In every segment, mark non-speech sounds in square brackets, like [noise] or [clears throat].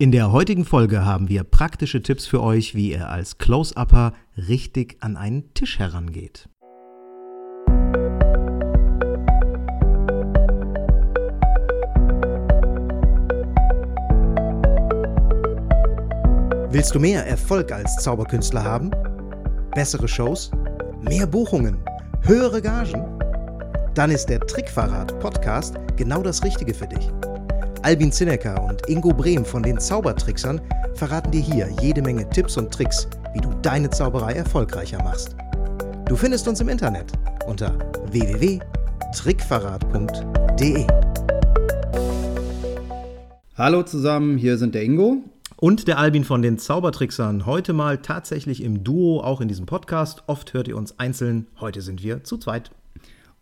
In der heutigen Folge haben wir praktische Tipps für euch, wie ihr als Close-Upper richtig an einen Tisch herangeht. Willst du mehr Erfolg als Zauberkünstler haben? Bessere Shows? Mehr Buchungen? Höhere Gagen? Dann ist der Trickverrat Podcast genau das Richtige für dich. Albin Zinecker und Ingo Brehm von den Zaubertricksern verraten dir hier jede Menge Tipps und Tricks, wie du deine Zauberei erfolgreicher machst. Du findest uns im Internet unter www.trickverrat.de. Hallo zusammen, hier sind der Ingo und der Albin von den Zaubertricksern. Heute mal tatsächlich im Duo, auch in diesem Podcast. Oft hört ihr uns einzeln, heute sind wir zu zweit.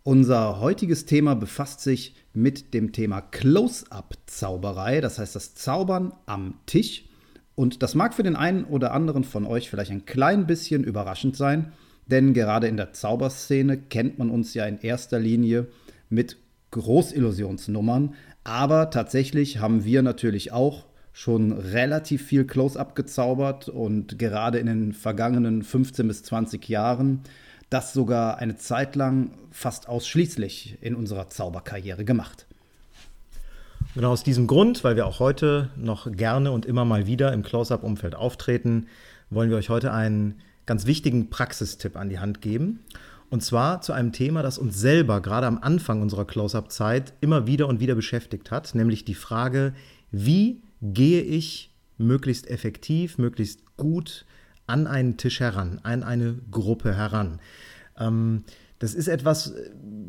Unser heutiges Thema befasst sich mit dem Thema Close-up-Zauberei, das heißt das Zaubern am Tisch. Und das mag für den einen oder anderen von euch vielleicht ein klein bisschen überraschend sein, denn gerade in der Zauberszene kennt man uns ja in erster Linie mit Großillusionsnummern. Aber tatsächlich haben wir natürlich auch schon relativ viel Close-up gezaubert und gerade in den vergangenen 15 bis 20 Jahren das sogar eine Zeit lang fast ausschließlich in unserer Zauberkarriere gemacht. Genau aus diesem Grund, weil wir auch heute noch gerne und immer mal wieder im Close-up-Umfeld auftreten, wollen wir euch heute einen ganz wichtigen Praxistipp an die Hand geben. Und zwar zu einem Thema, das uns selber gerade am Anfang unserer Close-up-Zeit immer wieder und wieder beschäftigt hat, nämlich die Frage, wie gehe ich möglichst effektiv, möglichst gut an einen Tisch heran, an eine Gruppe heran. Ähm, das ist etwas,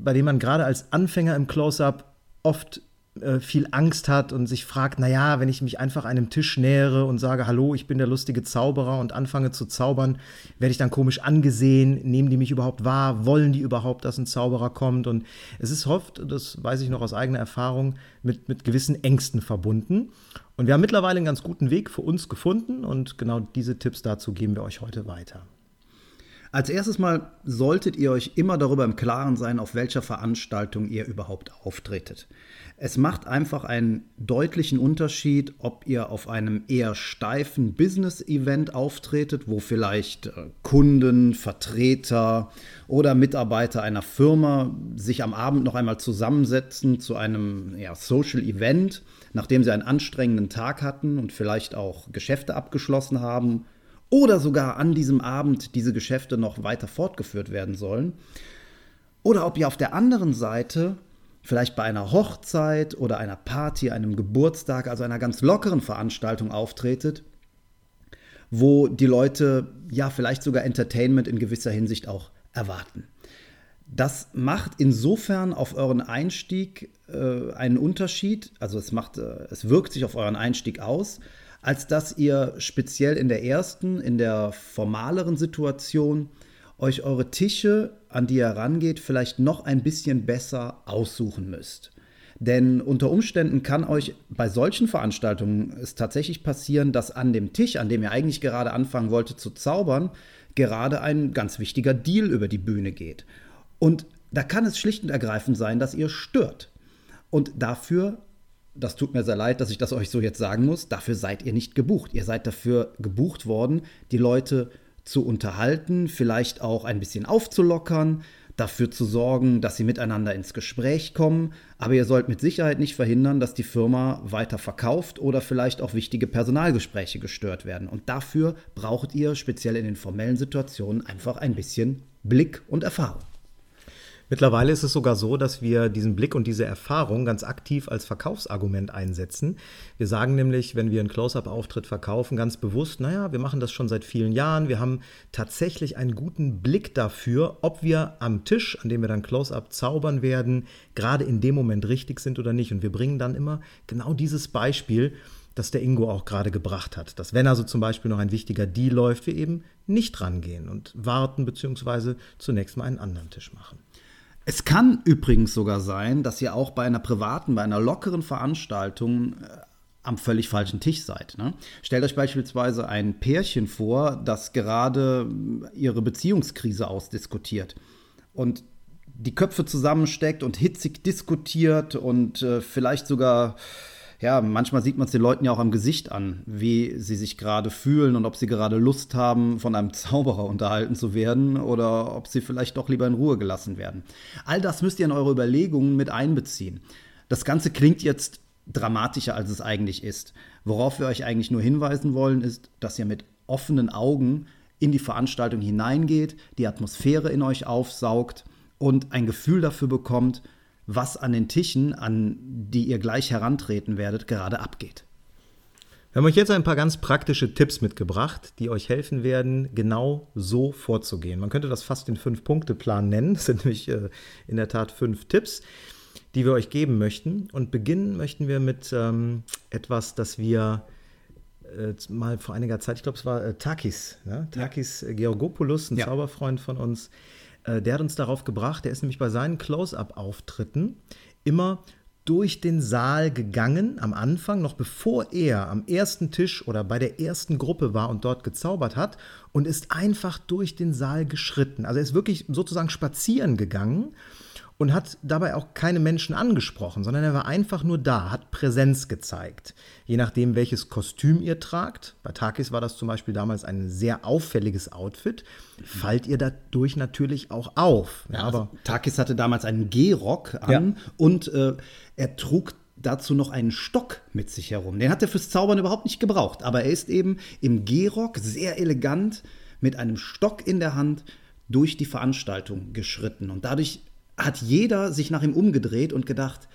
bei dem man gerade als Anfänger im Close-up oft äh, viel Angst hat und sich fragt, naja, wenn ich mich einfach einem Tisch nähere und sage, hallo, ich bin der lustige Zauberer und anfange zu zaubern, werde ich dann komisch angesehen, nehmen die mich überhaupt wahr, wollen die überhaupt, dass ein Zauberer kommt? Und es ist oft, das weiß ich noch aus eigener Erfahrung, mit, mit gewissen Ängsten verbunden. Und wir haben mittlerweile einen ganz guten Weg für uns gefunden und genau diese Tipps dazu geben wir euch heute weiter. Als erstes Mal solltet ihr euch immer darüber im Klaren sein, auf welcher Veranstaltung ihr überhaupt auftretet. Es macht einfach einen deutlichen Unterschied, ob ihr auf einem eher steifen Business-Event auftretet, wo vielleicht äh, Kunden, Vertreter oder Mitarbeiter einer Firma sich am Abend noch einmal zusammensetzen zu einem ja, Social-Event, nachdem sie einen anstrengenden Tag hatten und vielleicht auch Geschäfte abgeschlossen haben oder sogar an diesem Abend diese Geschäfte noch weiter fortgeführt werden sollen. Oder ob ihr auf der anderen Seite vielleicht bei einer Hochzeit oder einer Party, einem Geburtstag, also einer ganz lockeren Veranstaltung auftretet, wo die Leute ja vielleicht sogar Entertainment in gewisser Hinsicht auch erwarten. Das macht insofern auf euren Einstieg äh, einen Unterschied, also es, macht, äh, es wirkt sich auf euren Einstieg aus, als dass ihr speziell in der ersten, in der formaleren Situation euch eure Tische, an die ihr rangeht, vielleicht noch ein bisschen besser aussuchen müsst. Denn unter Umständen kann euch bei solchen Veranstaltungen es tatsächlich passieren, dass an dem Tisch, an dem ihr eigentlich gerade anfangen wolltet zu zaubern, gerade ein ganz wichtiger Deal über die Bühne geht. Und da kann es schlicht und ergreifend sein, dass ihr stört. Und dafür, das tut mir sehr leid, dass ich das euch so jetzt sagen muss, dafür seid ihr nicht gebucht. Ihr seid dafür gebucht worden, die Leute zu unterhalten, vielleicht auch ein bisschen aufzulockern, dafür zu sorgen, dass sie miteinander ins Gespräch kommen. Aber ihr sollt mit Sicherheit nicht verhindern, dass die Firma weiter verkauft oder vielleicht auch wichtige Personalgespräche gestört werden. Und dafür braucht ihr speziell in den formellen Situationen einfach ein bisschen Blick und Erfahrung. Mittlerweile ist es sogar so, dass wir diesen Blick und diese Erfahrung ganz aktiv als Verkaufsargument einsetzen. Wir sagen nämlich, wenn wir einen Close-up-Auftritt verkaufen, ganz bewusst, naja, wir machen das schon seit vielen Jahren. Wir haben tatsächlich einen guten Blick dafür, ob wir am Tisch, an dem wir dann Close-up zaubern werden, gerade in dem Moment richtig sind oder nicht. Und wir bringen dann immer genau dieses Beispiel, das der Ingo auch gerade gebracht hat. Dass wenn also zum Beispiel noch ein wichtiger Deal läuft, wir eben nicht rangehen und warten beziehungsweise zunächst mal einen anderen Tisch machen. Es kann übrigens sogar sein, dass ihr auch bei einer privaten, bei einer lockeren Veranstaltung äh, am völlig falschen Tisch seid. Ne? Stellt euch beispielsweise ein Pärchen vor, das gerade äh, ihre Beziehungskrise ausdiskutiert und die Köpfe zusammensteckt und hitzig diskutiert und äh, vielleicht sogar ja, manchmal sieht man es den Leuten ja auch am Gesicht an, wie sie sich gerade fühlen und ob sie gerade Lust haben, von einem [laughs] Zauberer unterhalten zu werden oder ob sie vielleicht doch lieber in Ruhe gelassen werden. All das müsst ihr in eure Überlegungen mit einbeziehen. Das Ganze klingt jetzt dramatischer, als es eigentlich ist. Worauf wir euch eigentlich nur hinweisen wollen, ist, dass ihr mit offenen Augen in die Veranstaltung hineingeht, die Atmosphäre in euch aufsaugt und ein Gefühl dafür bekommt, was an den Tischen, an die ihr gleich herantreten werdet, gerade abgeht. Wir haben euch jetzt ein paar ganz praktische Tipps mitgebracht, die euch helfen werden, genau so vorzugehen. Man könnte das fast den Fünf-Punkte-Plan nennen. Das sind nämlich äh, in der Tat fünf Tipps, die wir euch geben möchten. Und beginnen möchten wir mit ähm, etwas, das wir äh, mal vor einiger Zeit, ich glaube, es war äh, Takis, ne? Takis ja. Georgopoulos, ein ja. Zauberfreund von uns, der hat uns darauf gebracht, der ist nämlich bei seinen Close-up-Auftritten immer durch den Saal gegangen am Anfang, noch bevor er am ersten Tisch oder bei der ersten Gruppe war und dort gezaubert hat und ist einfach durch den Saal geschritten. Also er ist wirklich sozusagen spazieren gegangen und hat dabei auch keine Menschen angesprochen, sondern er war einfach nur da, hat Präsenz gezeigt. Je nachdem, welches Kostüm ihr tragt, bei Takis war das zum Beispiel damals ein sehr auffälliges Outfit, fallt ihr dadurch natürlich auch auf. Ja, also aber Takis hatte damals einen Gehrock an ja. und äh, er trug dazu noch einen Stock mit sich herum. Den hat er fürs Zaubern überhaupt nicht gebraucht, aber er ist eben im Gehrock sehr elegant mit einem Stock in der Hand durch die Veranstaltung geschritten und dadurch hat jeder sich nach ihm umgedreht und gedacht,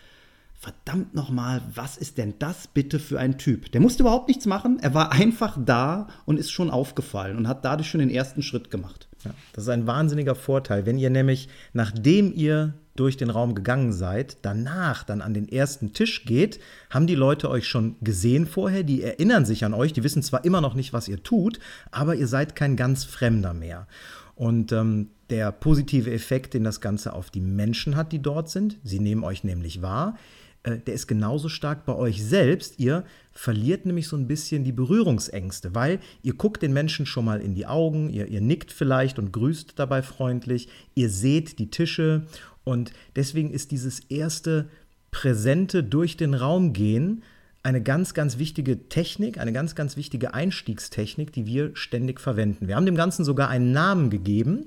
verdammt nochmal, was ist denn das bitte für ein Typ? Der musste überhaupt nichts machen, er war einfach da und ist schon aufgefallen und hat dadurch schon den ersten Schritt gemacht. Ja, das ist ein wahnsinniger Vorteil, wenn ihr nämlich, nachdem ihr durch den Raum gegangen seid, danach dann an den ersten Tisch geht, haben die Leute euch schon gesehen vorher, die erinnern sich an euch, die wissen zwar immer noch nicht, was ihr tut, aber ihr seid kein ganz Fremder mehr. Und ähm, der positive Effekt, den das Ganze auf die Menschen hat, die dort sind, sie nehmen euch nämlich wahr, äh, der ist genauso stark bei euch selbst. Ihr verliert nämlich so ein bisschen die Berührungsängste, weil ihr guckt den Menschen schon mal in die Augen, ihr, ihr nickt vielleicht und grüßt dabei freundlich, ihr seht die Tische und deswegen ist dieses erste präsente durch den Raum gehen eine ganz, ganz wichtige Technik, eine ganz, ganz wichtige Einstiegstechnik, die wir ständig verwenden. Wir haben dem Ganzen sogar einen Namen gegeben.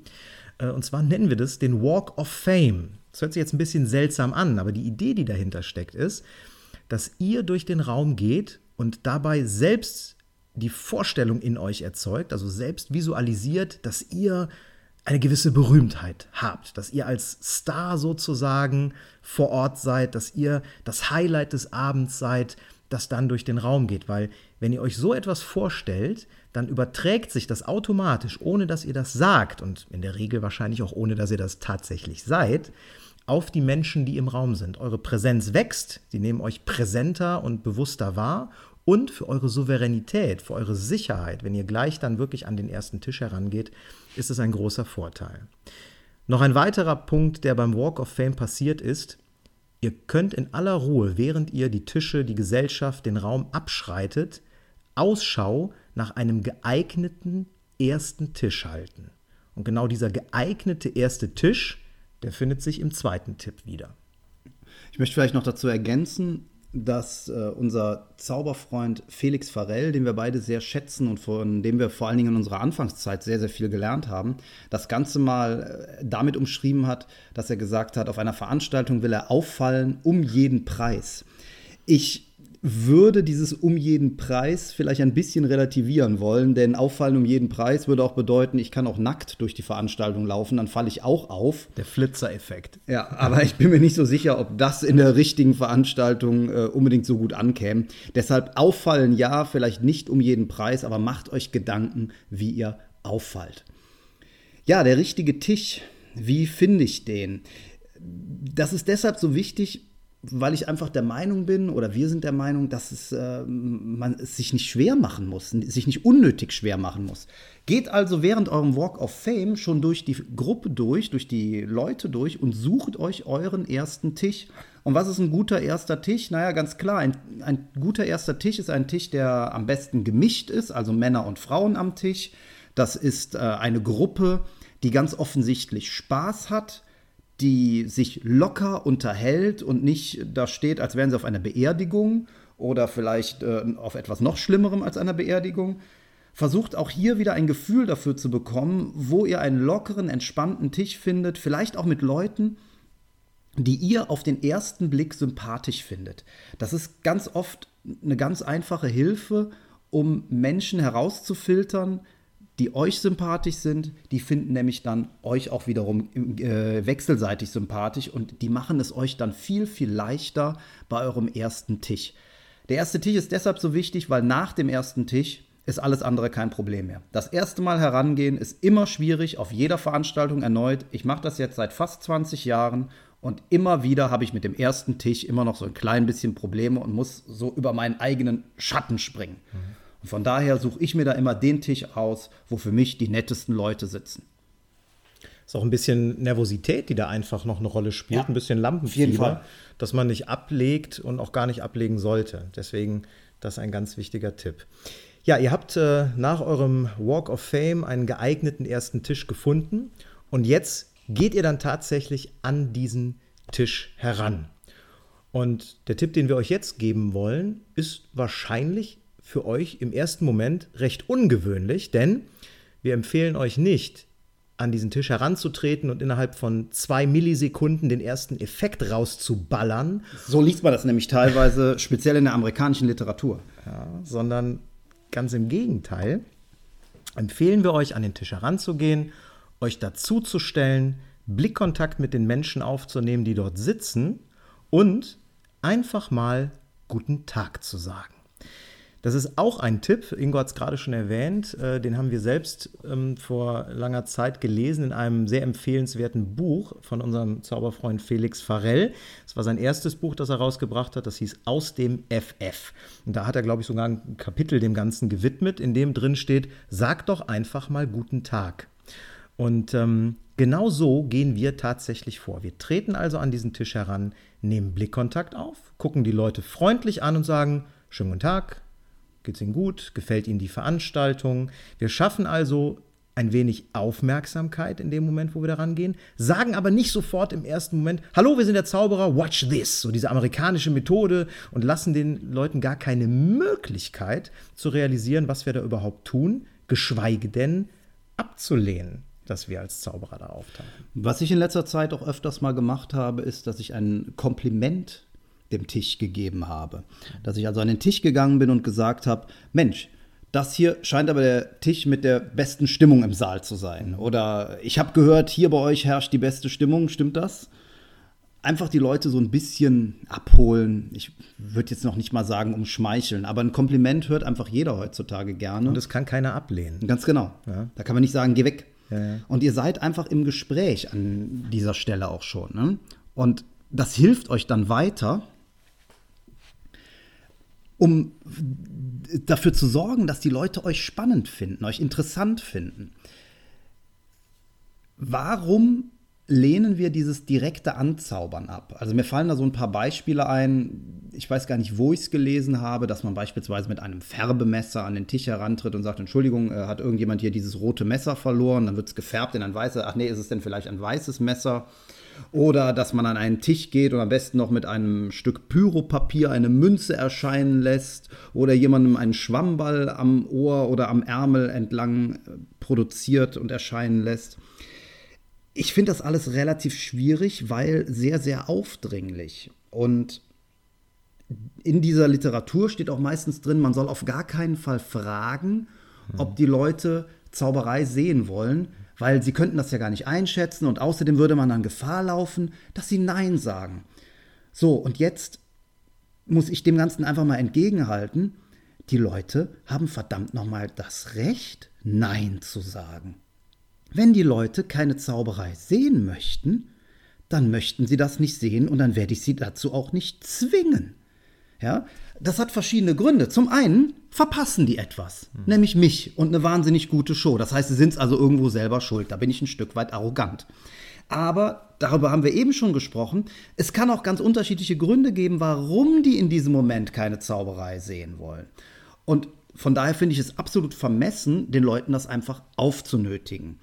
Äh, und zwar nennen wir das den Walk of Fame. Das hört sich jetzt ein bisschen seltsam an, aber die Idee, die dahinter steckt, ist, dass ihr durch den Raum geht und dabei selbst die Vorstellung in euch erzeugt, also selbst visualisiert, dass ihr eine gewisse Berühmtheit habt, dass ihr als Star sozusagen vor Ort seid, dass ihr das Highlight des Abends seid, das dann durch den Raum geht. Weil wenn ihr euch so etwas vorstellt, dann überträgt sich das automatisch, ohne dass ihr das sagt und in der Regel wahrscheinlich auch ohne dass ihr das tatsächlich seid, auf die Menschen, die im Raum sind. Eure Präsenz wächst, sie nehmen euch präsenter und bewusster wahr und für eure Souveränität, für eure Sicherheit, wenn ihr gleich dann wirklich an den ersten Tisch herangeht, ist es ein großer Vorteil. Noch ein weiterer Punkt, der beim Walk of Fame passiert ist, Ihr könnt in aller Ruhe, während ihr die Tische, die Gesellschaft, den Raum abschreitet, Ausschau nach einem geeigneten ersten Tisch halten. Und genau dieser geeignete erste Tisch, der findet sich im zweiten Tipp wieder. Ich möchte vielleicht noch dazu ergänzen, dass äh, unser Zauberfreund Felix Farell, den wir beide sehr schätzen und von dem wir vor allen Dingen in unserer Anfangszeit sehr, sehr viel gelernt haben, das Ganze mal äh, damit umschrieben hat, dass er gesagt hat, auf einer Veranstaltung will er auffallen um jeden Preis. Ich würde dieses um jeden Preis vielleicht ein bisschen relativieren wollen, denn auffallen um jeden Preis würde auch bedeuten, ich kann auch nackt durch die Veranstaltung laufen, dann falle ich auch auf. Der Flitzer-Effekt. Ja, aber ich bin mir nicht so sicher, ob das in der richtigen Veranstaltung äh, unbedingt so gut ankäme. Deshalb auffallen ja, vielleicht nicht um jeden Preis, aber macht euch Gedanken, wie ihr auffallt. Ja, der richtige Tisch, wie finde ich den? Das ist deshalb so wichtig, weil ich einfach der Meinung bin, oder wir sind der Meinung, dass es, äh, man es sich nicht schwer machen muss, sich nicht unnötig schwer machen muss. Geht also während eurem Walk of Fame schon durch die Gruppe durch, durch die Leute durch und sucht euch euren ersten Tisch. Und was ist ein guter erster Tisch? Naja, ganz klar, ein, ein guter erster Tisch ist ein Tisch, der am besten gemischt ist, also Männer und Frauen am Tisch. Das ist äh, eine Gruppe, die ganz offensichtlich Spaß hat die sich locker unterhält und nicht da steht, als wären sie auf einer Beerdigung oder vielleicht äh, auf etwas noch Schlimmerem als einer Beerdigung. Versucht auch hier wieder ein Gefühl dafür zu bekommen, wo ihr einen lockeren, entspannten Tisch findet, vielleicht auch mit Leuten, die ihr auf den ersten Blick sympathisch findet. Das ist ganz oft eine ganz einfache Hilfe, um Menschen herauszufiltern, die euch sympathisch sind, die finden nämlich dann euch auch wiederum äh, wechselseitig sympathisch und die machen es euch dann viel, viel leichter bei eurem ersten Tisch. Der erste Tisch ist deshalb so wichtig, weil nach dem ersten Tisch ist alles andere kein Problem mehr. Das erste Mal herangehen ist immer schwierig, auf jeder Veranstaltung erneut. Ich mache das jetzt seit fast 20 Jahren und immer wieder habe ich mit dem ersten Tisch immer noch so ein klein bisschen Probleme und muss so über meinen eigenen Schatten springen. Mhm. Und von daher suche ich mir da immer den Tisch aus, wo für mich die nettesten Leute sitzen. Ist auch ein bisschen Nervosität, die da einfach noch eine Rolle spielt, ja, ein bisschen Lampenfieber, dass man nicht ablegt und auch gar nicht ablegen sollte. Deswegen das ist ein ganz wichtiger Tipp. Ja, ihr habt äh, nach eurem Walk of Fame einen geeigneten ersten Tisch gefunden und jetzt geht ihr dann tatsächlich an diesen Tisch heran. Und der Tipp, den wir euch jetzt geben wollen, ist wahrscheinlich für euch im ersten Moment recht ungewöhnlich, denn wir empfehlen euch nicht, an diesen Tisch heranzutreten und innerhalb von zwei Millisekunden den ersten Effekt rauszuballern. So liest man das nämlich teilweise, [laughs] speziell in der amerikanischen Literatur. Ja, sondern ganz im Gegenteil empfehlen wir euch, an den Tisch heranzugehen euch dazuzustellen, Blickkontakt mit den Menschen aufzunehmen, die dort sitzen und einfach mal guten Tag zu sagen. Das ist auch ein Tipp, Ingo hat es gerade schon erwähnt, äh, den haben wir selbst ähm, vor langer Zeit gelesen in einem sehr empfehlenswerten Buch von unserem Zauberfreund Felix Farell. Das war sein erstes Buch, das er rausgebracht hat, das hieß Aus dem FF. Und da hat er, glaube ich, sogar ein Kapitel dem Ganzen gewidmet, in dem drin steht, sag doch einfach mal guten Tag. Und ähm, genau so gehen wir tatsächlich vor. Wir treten also an diesen Tisch heran, nehmen Blickkontakt auf, gucken die Leute freundlich an und sagen, schönen guten Tag, geht's Ihnen gut, gefällt Ihnen die Veranstaltung. Wir schaffen also ein wenig Aufmerksamkeit in dem Moment, wo wir da rangehen, sagen aber nicht sofort im ersten Moment, hallo, wir sind der Zauberer, watch this, so diese amerikanische Methode und lassen den Leuten gar keine Möglichkeit zu realisieren, was wir da überhaupt tun, geschweige denn abzulehnen dass wir als Zauberer da auftauchen. Was ich in letzter Zeit auch öfters mal gemacht habe, ist, dass ich ein Kompliment dem Tisch gegeben habe. Dass ich also an den Tisch gegangen bin und gesagt habe, Mensch, das hier scheint aber der Tisch mit der besten Stimmung im Saal zu sein. Oder ich habe gehört, hier bei euch herrscht die beste Stimmung, stimmt das? Einfach die Leute so ein bisschen abholen. Ich würde jetzt noch nicht mal sagen umschmeicheln, aber ein Kompliment hört einfach jeder heutzutage gerne. Und das kann keiner ablehnen. Ganz genau. Ja. Da kann man nicht sagen, geh weg. Und ihr seid einfach im Gespräch an dieser Stelle auch schon. Ne? Und das hilft euch dann weiter, um dafür zu sorgen, dass die Leute euch spannend finden, euch interessant finden. Warum lehnen wir dieses direkte Anzaubern ab. Also mir fallen da so ein paar Beispiele ein. Ich weiß gar nicht, wo ich es gelesen habe, dass man beispielsweise mit einem Färbemesser an den Tisch herantritt und sagt, Entschuldigung, äh, hat irgendjemand hier dieses rote Messer verloren? Dann wird es gefärbt in ein weißes. Ach nee, ist es denn vielleicht ein weißes Messer? Oder dass man an einen Tisch geht und am besten noch mit einem Stück Pyropapier eine Münze erscheinen lässt oder jemandem einen Schwammball am Ohr oder am Ärmel entlang äh, produziert und erscheinen lässt ich finde das alles relativ schwierig, weil sehr, sehr aufdringlich. Und in dieser Literatur steht auch meistens drin, man soll auf gar keinen Fall fragen, ob die Leute Zauberei sehen wollen, weil sie könnten das ja gar nicht einschätzen und außerdem würde man dann Gefahr laufen, dass sie Nein sagen. So, und jetzt muss ich dem Ganzen einfach mal entgegenhalten. Die Leute haben verdammt nochmal das Recht, Nein zu sagen. Wenn die Leute keine Zauberei sehen möchten, dann möchten sie das nicht sehen und dann werde ich sie dazu auch nicht zwingen. Ja, das hat verschiedene Gründe. Zum einen verpassen die etwas, mhm. nämlich mich und eine wahnsinnig gute Show. Das heißt, sie sind es also irgendwo selber schuld. Da bin ich ein Stück weit arrogant. Aber darüber haben wir eben schon gesprochen. Es kann auch ganz unterschiedliche Gründe geben, warum die in diesem Moment keine Zauberei sehen wollen. Und von daher finde ich es absolut vermessen, den Leuten das einfach aufzunötigen.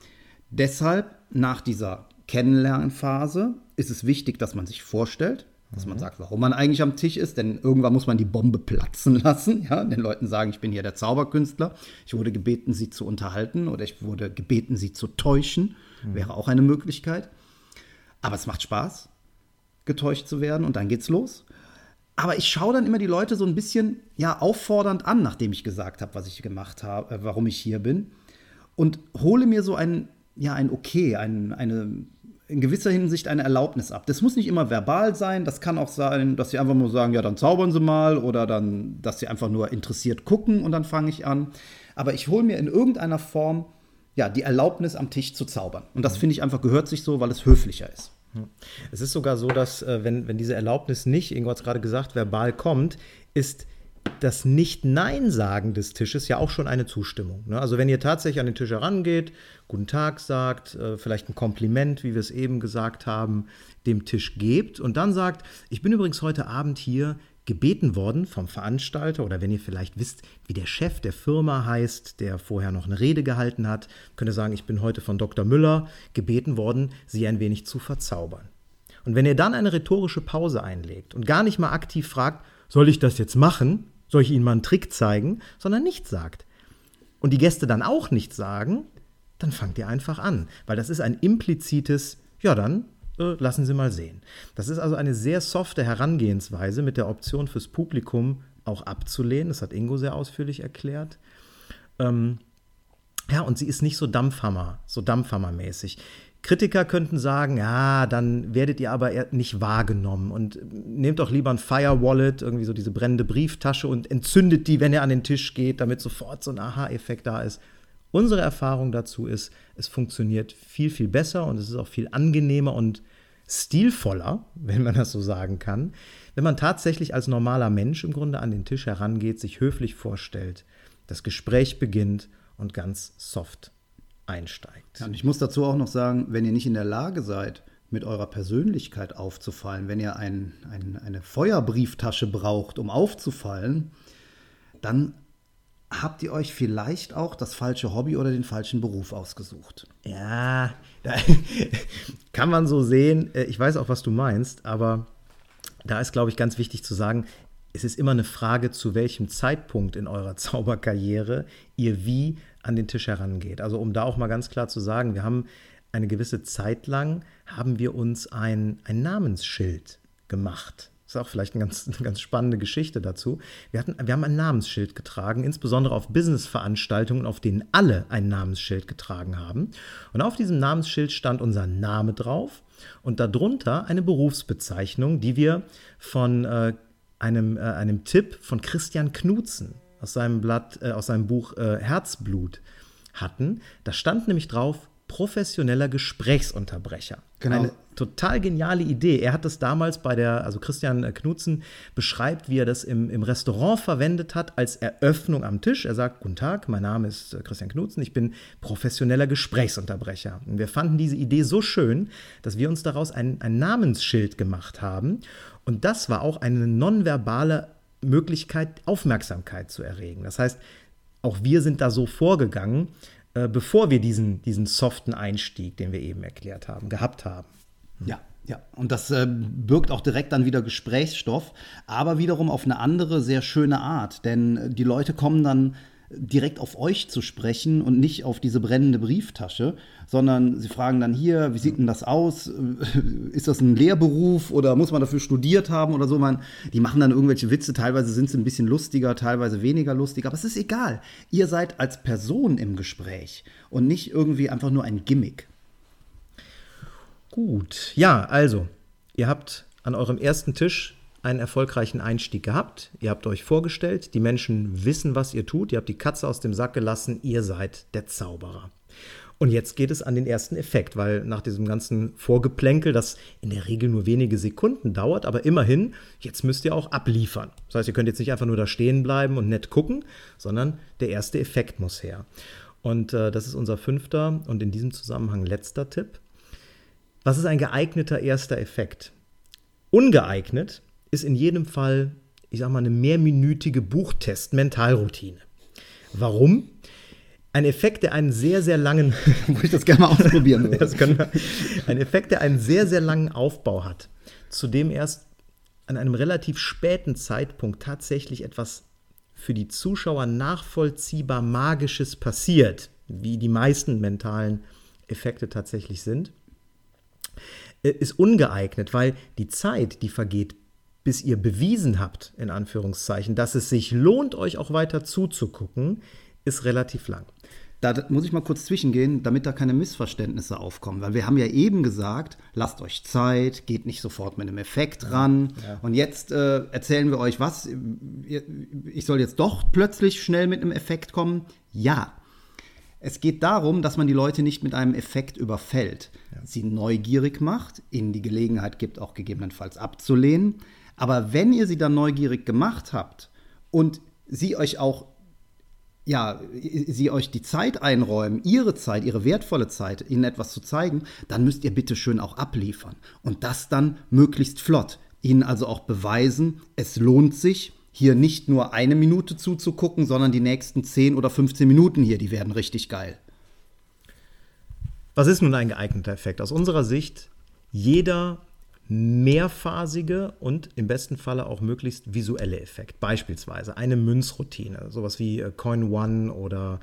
Deshalb nach dieser Kennenlernphase ist es wichtig, dass man sich vorstellt, dass man sagt, warum man eigentlich am Tisch ist, denn irgendwann muss man die Bombe platzen [laughs] lassen, ja, den Leuten sagen, ich bin hier der Zauberkünstler, ich wurde gebeten, sie zu unterhalten oder ich wurde gebeten, sie zu täuschen, wäre auch eine Möglichkeit. Aber es macht Spaß, getäuscht zu werden und dann geht's los. Aber ich schaue dann immer die Leute so ein bisschen ja auffordernd an, nachdem ich gesagt habe, was ich gemacht habe, äh, warum ich hier bin. Und hole mir so ein ja ein Okay, ein, eine in gewisser Hinsicht eine Erlaubnis ab. Das muss nicht immer verbal sein, das kann auch sein, dass sie einfach nur sagen, ja, dann zaubern sie mal oder dann, dass sie einfach nur interessiert gucken und dann fange ich an. Aber ich hole mir in irgendeiner Form ja, die Erlaubnis am Tisch zu zaubern. Und das finde ich einfach gehört sich so, weil es höflicher ist. Es ist sogar so, dass äh, wenn, wenn diese Erlaubnis nicht, Ingo hat es gerade gesagt, verbal kommt, ist das Nicht-Nein-Sagen des Tisches ja auch schon eine Zustimmung. Ne? Also wenn ihr tatsächlich an den Tisch herangeht, guten Tag sagt, äh, vielleicht ein Kompliment, wie wir es eben gesagt haben, dem Tisch gebt und dann sagt, ich bin übrigens heute Abend hier gebeten worden vom Veranstalter oder wenn ihr vielleicht wisst, wie der Chef der Firma heißt, der vorher noch eine Rede gehalten hat, könnt ihr sagen, ich bin heute von Dr. Müller gebeten worden, sie ein wenig zu verzaubern. Und wenn ihr dann eine rhetorische Pause einlegt und gar nicht mal aktiv fragt, soll ich das jetzt machen? Soll ich Ihnen mal einen Trick zeigen? Sondern nichts sagt. Und die Gäste dann auch nichts sagen, dann fangt ihr einfach an. Weil das ist ein implizites, ja dann äh, lassen Sie mal sehen. Das ist also eine sehr softe Herangehensweise mit der Option fürs Publikum auch abzulehnen. Das hat Ingo sehr ausführlich erklärt. Ähm, ja, und sie ist nicht so Dampfhammer, so Dampfhammermäßig. Kritiker könnten sagen, ja, dann werdet ihr aber nicht wahrgenommen und nehmt doch lieber ein Fire Wallet, irgendwie so diese brennende Brieftasche und entzündet die, wenn ihr an den Tisch geht, damit sofort so ein Aha-Effekt da ist. Unsere Erfahrung dazu ist, es funktioniert viel, viel besser und es ist auch viel angenehmer und stilvoller, [laughs] wenn man das so sagen kann, wenn man tatsächlich als normaler Mensch im Grunde an den Tisch herangeht, sich höflich vorstellt, das Gespräch beginnt und ganz soft einsteigt. Ja, und ich muss dazu auch noch sagen, wenn ihr nicht in der Lage seid, mit eurer Persönlichkeit aufzufallen, wenn ihr ein, ein, eine Feuerbrieftasche braucht, um aufzufallen, dann habt ihr euch vielleicht auch das falsche Hobby oder den falschen Beruf ausgesucht. Ja, [laughs] kann man so sehen. Äh, ich weiß auch, was du meinst, aber da ist, glaube ich, ganz wichtig zu sagen, es ist immer eine Frage, zu welchem Zeitpunkt in eurer [laughs] Zauberkarriere ihr wie an den Tisch herangeht. Also um da auch mal ganz klar zu sagen, wir haben eine gewisse Zeit lang, haben wir uns ein, ein Namensschild gemacht. Das ist auch vielleicht eine ganz, [laughs] eine ganz spannende Geschichte dazu. Wir, hatten, wir haben ein Namensschild getragen, insbesondere auf Businessveranstaltungen, auf denen alle ein Namensschild getragen haben. Und auf diesem Namensschild stand unser Name drauf und darunter eine Berufsbezeichnung, die wir von äh, einem, äh, einem Tipp von Christian Knutzen aus seinem, Blatt, äh, aus seinem Buch äh, Herzblut hatten. Da stand nämlich drauf, professioneller Gesprächsunterbrecher. Genau. Eine total geniale Idee. Er hat das damals bei der, also Christian äh, Knutzen beschreibt, wie er das im, im Restaurant verwendet hat als Eröffnung am Tisch. Er sagt, guten Tag, mein Name ist äh, Christian Knutzen, ich bin professioneller Gesprächsunterbrecher. Und wir fanden diese Idee so schön, dass wir uns daraus ein, ein Namensschild gemacht haben. Und das war auch eine nonverbale Möglichkeit, Aufmerksamkeit zu erregen. Das heißt, auch wir sind da so vorgegangen, äh, bevor wir diesen, diesen soften Einstieg, den wir eben erklärt haben, gehabt haben. Ja, ja, und das äh, birgt auch direkt dann wieder Gesprächsstoff, aber wiederum auf eine andere, sehr schöne Art. Denn die Leute kommen dann direkt auf euch zu sprechen und nicht auf diese brennende Brieftasche, sondern sie fragen dann hier, wie sieht denn das aus? Ist das ein Lehrberuf oder muss man dafür studiert haben oder so? Man, die machen dann irgendwelche Witze, teilweise sind sie ein bisschen lustiger, teilweise weniger lustig, aber es ist egal. Ihr seid als Person im Gespräch und nicht irgendwie einfach nur ein Gimmick. Gut, ja, also, ihr habt an eurem ersten Tisch einen erfolgreichen Einstieg gehabt. Ihr habt euch vorgestellt, die Menschen wissen, was ihr tut. Ihr habt die Katze aus dem Sack gelassen. Ihr seid der Zauberer. Und jetzt geht es an den ersten Effekt, weil nach diesem ganzen Vorgeplänkel, das in der Regel nur wenige Sekunden dauert, aber immerhin, jetzt müsst ihr auch abliefern. Das heißt, ihr könnt jetzt nicht einfach nur da stehen bleiben und nett gucken, sondern der erste Effekt muss her. Und äh, das ist unser fünfter und in diesem Zusammenhang letzter Tipp. Was ist ein geeigneter erster Effekt? Ungeeignet ist in jedem Fall, ich sag mal, eine mehrminütige Buchtest-Mentalroutine. Warum? Ein Effekt, der einen sehr, sehr langen. [laughs] Wo ich das gerne mal ausprobieren würde. [laughs] das können wir, ein Effekt, der einen sehr, sehr langen Aufbau hat, zu dem erst an einem relativ späten Zeitpunkt tatsächlich etwas für die Zuschauer nachvollziehbar Magisches passiert, wie die meisten mentalen Effekte tatsächlich sind, äh, ist ungeeignet, weil die Zeit, die vergeht, bis ihr bewiesen habt, in Anführungszeichen, dass es sich lohnt, euch auch weiter zuzugucken, ist relativ lang. Da muss ich mal kurz zwischengehen, damit da keine Missverständnisse aufkommen. Weil wir haben ja eben gesagt, lasst euch Zeit, geht nicht sofort mit einem Effekt ran. Ja. Und jetzt äh, erzählen wir euch was. Ich soll jetzt doch plötzlich schnell mit einem Effekt kommen. Ja. Es geht darum, dass man die Leute nicht mit einem Effekt überfällt, ja. sie neugierig macht, ihnen die Gelegenheit gibt, auch gegebenenfalls abzulehnen. Aber wenn ihr sie dann neugierig gemacht habt und sie euch auch ja, sie euch die Zeit einräumen, ihre Zeit, ihre wertvolle Zeit, ihnen etwas zu zeigen, dann müsst ihr bitte schön auch abliefern. Und das dann möglichst flott. Ihnen also auch beweisen, es lohnt sich, hier nicht nur eine Minute zuzugucken, sondern die nächsten 10 oder 15 Minuten hier, die werden richtig geil. Was ist nun ein geeigneter Effekt? Aus unserer Sicht, jeder mehrphasige und im besten Falle auch möglichst visuelle Effekt. Beispielsweise eine Münzroutine, sowas wie äh, Coin One oder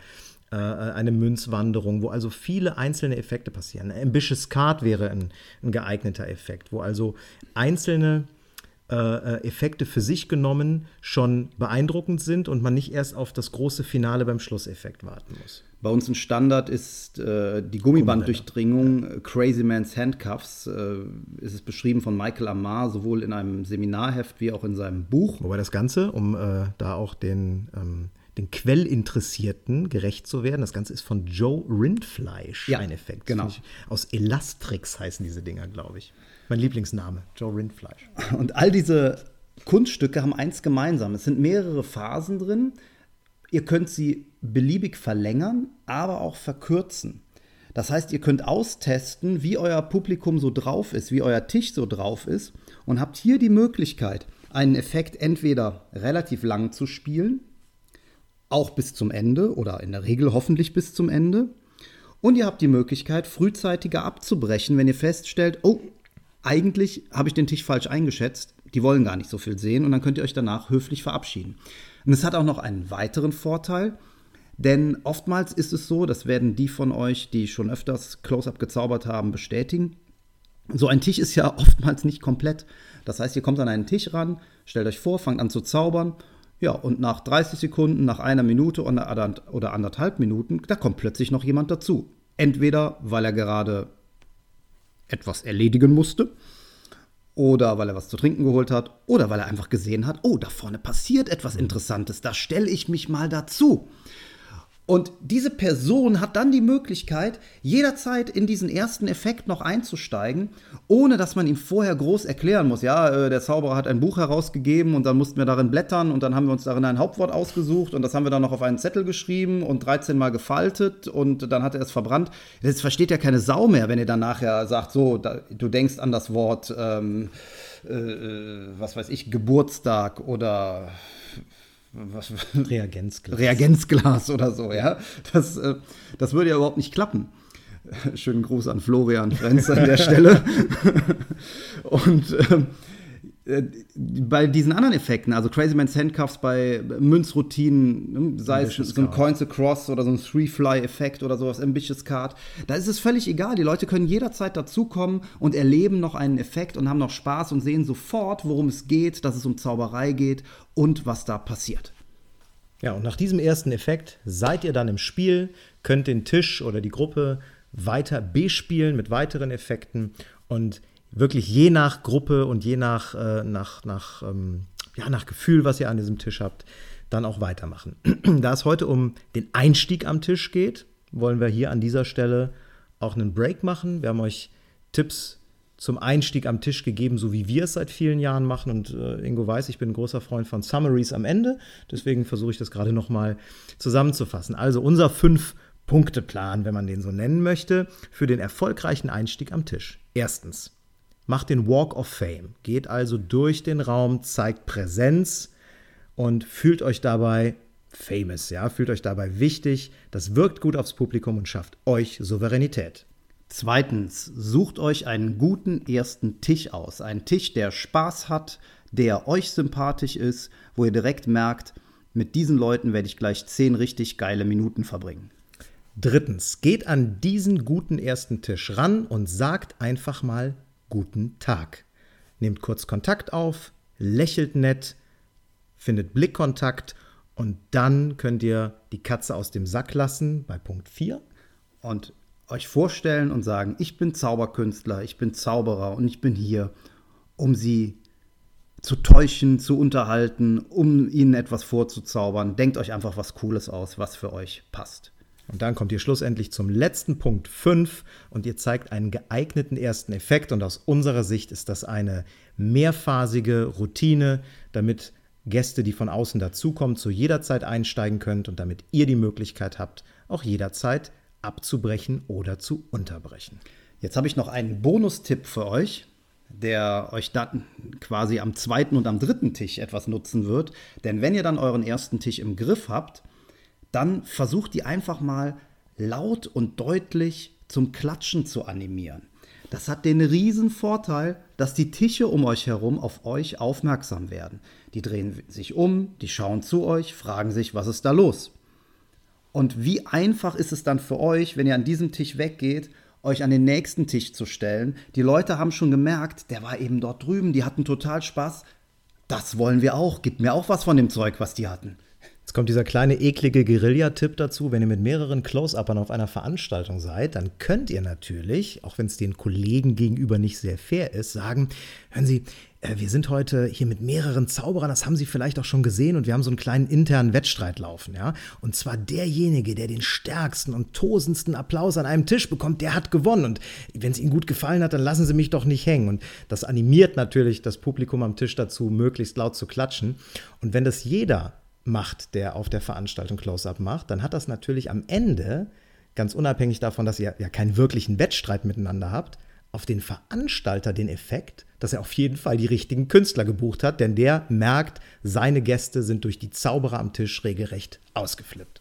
äh, eine Münzwanderung, wo also viele einzelne Effekte passieren. Ambitious Card wäre ein, ein geeigneter Effekt, wo also einzelne äh, Effekte für sich genommen schon beeindruckend sind und man nicht erst auf das große Finale beim Schlusseffekt warten muss. Bei uns ein Standard ist äh, die Gummibanddurchdringung ja. Crazy Man's Handcuffs. Äh, ist es beschrieben von Michael Amar, sowohl in einem Seminarheft wie auch in seinem Buch. Wobei das Ganze, um äh, da auch den, ähm, den Quellinteressierten gerecht zu werden, das Ganze ist von Joe Rindfleisch ja, ein Effekt. Genau. Aus Elastrix heißen diese Dinger, glaube ich. Mein Lieblingsname, Joe Rindfleisch. Und all diese Kunststücke haben eins gemeinsam. Es sind mehrere Phasen drin. Ihr könnt sie beliebig verlängern, aber auch verkürzen. Das heißt, ihr könnt austesten, wie euer Publikum so drauf ist, wie euer Tisch so drauf ist und habt hier die Möglichkeit, einen Effekt entweder relativ lang zu spielen, auch bis zum Ende oder in der Regel hoffentlich bis zum Ende. Und ihr habt die Möglichkeit, frühzeitiger abzubrechen, wenn ihr feststellt, oh, eigentlich habe ich den Tisch falsch eingeschätzt, die wollen gar nicht so viel sehen und dann könnt ihr euch danach höflich verabschieden. Und es hat auch noch einen weiteren Vorteil, denn oftmals ist es so, das werden die von euch, die schon öfters Close-up gezaubert haben, bestätigen. So ein Tisch ist ja [laughs] oftmals nicht komplett. Das heißt, ihr kommt an einen Tisch ran, stellt euch vor, fangt an zu zaubern. Ja, und nach 30 Sekunden, nach einer Minute oder anderthalb Minuten, da kommt plötzlich noch jemand dazu. Entweder, weil er gerade etwas erledigen musste, oder weil er was zu trinken geholt hat, oder weil er einfach gesehen hat, oh, da vorne passiert etwas Interessantes, da stelle ich mich mal dazu. Und diese Person hat dann die Möglichkeit, jederzeit in diesen ersten Effekt noch einzusteigen, ohne dass man ihm vorher groß erklären muss. Ja, äh, der Zauberer hat ein Buch herausgegeben und dann mussten wir darin blättern und dann haben wir uns darin ein Hauptwort ausgesucht und das haben wir dann noch auf einen Zettel geschrieben und 13 Mal gefaltet und dann hat er es verbrannt. Das versteht ja keine Sau mehr, wenn ihr dann nachher sagt, so, da, du denkst an das Wort, ähm, äh, äh was weiß ich, Geburtstag oder was, Reagenzglas. Reagenzglas oder so, ja. Das, äh, das würde ja überhaupt nicht klappen. Schönen Gruß an Florian Frenz an der [laughs] Stelle. Und ähm, äh, bei diesen anderen Effekten, also Crazy Man's Handcuffs bei Münzroutinen, ne, sei Ambitious es so ein Coins Across oder so ein Three-Fly-Effekt oder sowas, Ambitious Card, da ist es völlig egal. Die Leute können jederzeit dazukommen und erleben noch einen Effekt und haben noch Spaß und sehen sofort, worum es geht, dass es um Zauberei geht und was da passiert. Ja, und nach diesem ersten Effekt seid ihr dann im Spiel, könnt den Tisch oder die Gruppe weiter bespielen mit weiteren Effekten und wirklich je nach Gruppe und je nach, äh, nach, nach, ähm, ja, nach Gefühl, was ihr an diesem Tisch habt, dann auch weitermachen. [clears throat] da es heute um den Einstieg am Tisch geht, wollen wir hier an dieser Stelle auch einen Break machen. Wir haben euch Tipps zum Einstieg am Tisch gegeben, so wie wir es seit vielen Jahren machen. Und äh, Ingo weiß, ich bin ein großer Freund von Summaries am Ende. Deswegen versuche ich das gerade nochmal zusammenzufassen. Also unser Fünf-Punkte-Plan, wenn man den so nennen möchte, für den erfolgreichen Einstieg am Tisch. Erstens, macht den Walk of Fame, geht also durch den Raum, zeigt Präsenz und fühlt euch dabei famous, ja, fühlt euch dabei wichtig. Das wirkt gut aufs Publikum und schafft euch Souveränität. Zweitens, sucht euch einen guten ersten Tisch aus. Einen Tisch, der Spaß hat, der euch sympathisch ist, wo ihr direkt merkt, mit diesen Leuten werde ich gleich zehn richtig geile Minuten verbringen. Drittens, geht an diesen guten ersten Tisch ran und sagt einfach mal guten Tag. Nehmt kurz Kontakt auf, lächelt nett, findet Blickkontakt und dann könnt ihr die Katze aus dem Sack lassen bei Punkt 4. Und euch vorstellen und sagen, ich bin Zauberkünstler, ich bin Zauberer und ich bin hier, um sie zu täuschen, zu unterhalten, um ihnen etwas vorzuzaubern. Denkt euch einfach was Cooles aus, was für euch passt. Und dann kommt ihr schlussendlich zum letzten Punkt 5 und ihr zeigt einen geeigneten ersten Effekt. Und aus unserer Sicht ist das eine mehrphasige Routine, damit Gäste, die von außen dazukommen, zu jeder Zeit einsteigen könnt und damit ihr die Möglichkeit habt, auch jederzeit abzubrechen oder zu unterbrechen. Jetzt habe ich noch einen Bonustipp für euch der euch dann quasi am zweiten und am dritten Tisch etwas nutzen wird. Denn wenn ihr dann euren ersten Tisch im Griff habt, dann versucht die einfach mal laut und deutlich zum Klatschen zu animieren. Das hat den riesen Vorteil, dass die Tische um euch herum auf euch aufmerksam werden. Die drehen sich um, die schauen zu euch, fragen sich, was ist da los? Und wie einfach ist es dann für euch, wenn ihr an diesem Tisch weggeht euch an den nächsten Tisch zu stellen. Die Leute haben schon gemerkt, der war eben dort drüben, die hatten total Spaß. Das wollen wir auch. Gib mir auch was von dem Zeug, was die hatten. Jetzt kommt dieser kleine eklige Guerilla-Tipp dazu. Wenn ihr mit mehreren Close-Uppern auf einer Veranstaltung seid, dann könnt ihr natürlich, auch wenn es den Kollegen gegenüber nicht sehr fair ist, sagen, hören Sie, äh, wir sind heute hier mit mehreren Zauberern, das haben Sie vielleicht auch schon gesehen, und wir haben so einen kleinen internen Wettstreit laufen, ja. Und zwar derjenige, der den stärksten und tosendsten Applaus an einem Tisch bekommt, der hat gewonnen. Und wenn es Ihnen gut gefallen hat, dann lassen Sie mich doch nicht hängen. Und das animiert natürlich das Publikum am Tisch dazu, möglichst laut zu klatschen. Und wenn das jeder macht, der auf der Veranstaltung Close-Up macht, dann hat das natürlich am Ende, ganz unabhängig davon, dass ihr ja keinen wirklichen Wettstreit miteinander habt, auf den Veranstalter den Effekt, dass er auf jeden Fall die richtigen Künstler gebucht hat, denn der merkt, seine Gäste sind durch die Zauberer am Tisch regelrecht ausgeflippt.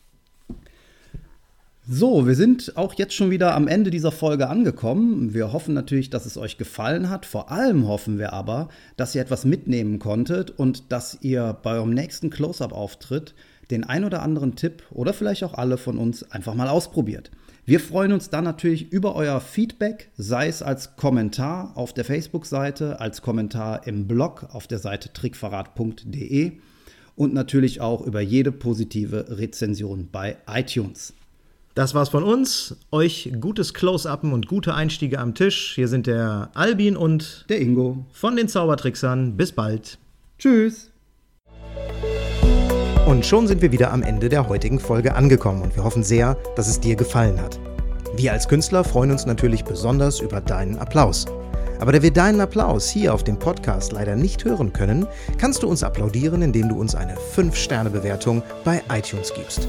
So, wir sind auch jetzt schon wieder am Ende dieser Folge angekommen. Wir hoffen natürlich, dass es euch gefallen hat. Vor allem hoffen wir aber, dass ihr etwas mitnehmen konntet und dass ihr bei eurem nächsten Close-up-Auftritt den ein oder anderen Tipp oder vielleicht auch alle von uns einfach mal ausprobiert. Wir freuen uns dann natürlich über euer Feedback, sei es als Kommentar auf der Facebook-Seite, als Kommentar im Blog auf der Seite trickverrat.de und natürlich auch über jede positive Rezension bei iTunes. Das war's von uns. Euch gutes Close-Upen und gute Einstiege am Tisch. Hier sind der Albin und der Ingo von den Zaubertricksern. Bis bald. Tschüss. Und schon sind wir wieder am Ende der heutigen Folge angekommen und wir hoffen sehr, dass es dir gefallen hat. Wir als Künstler freuen uns natürlich besonders über deinen Applaus. Aber da wir deinen Applaus hier auf dem Podcast leider nicht hören können, kannst du uns applaudieren, indem du uns eine 5-Sterne-Bewertung bei iTunes gibst.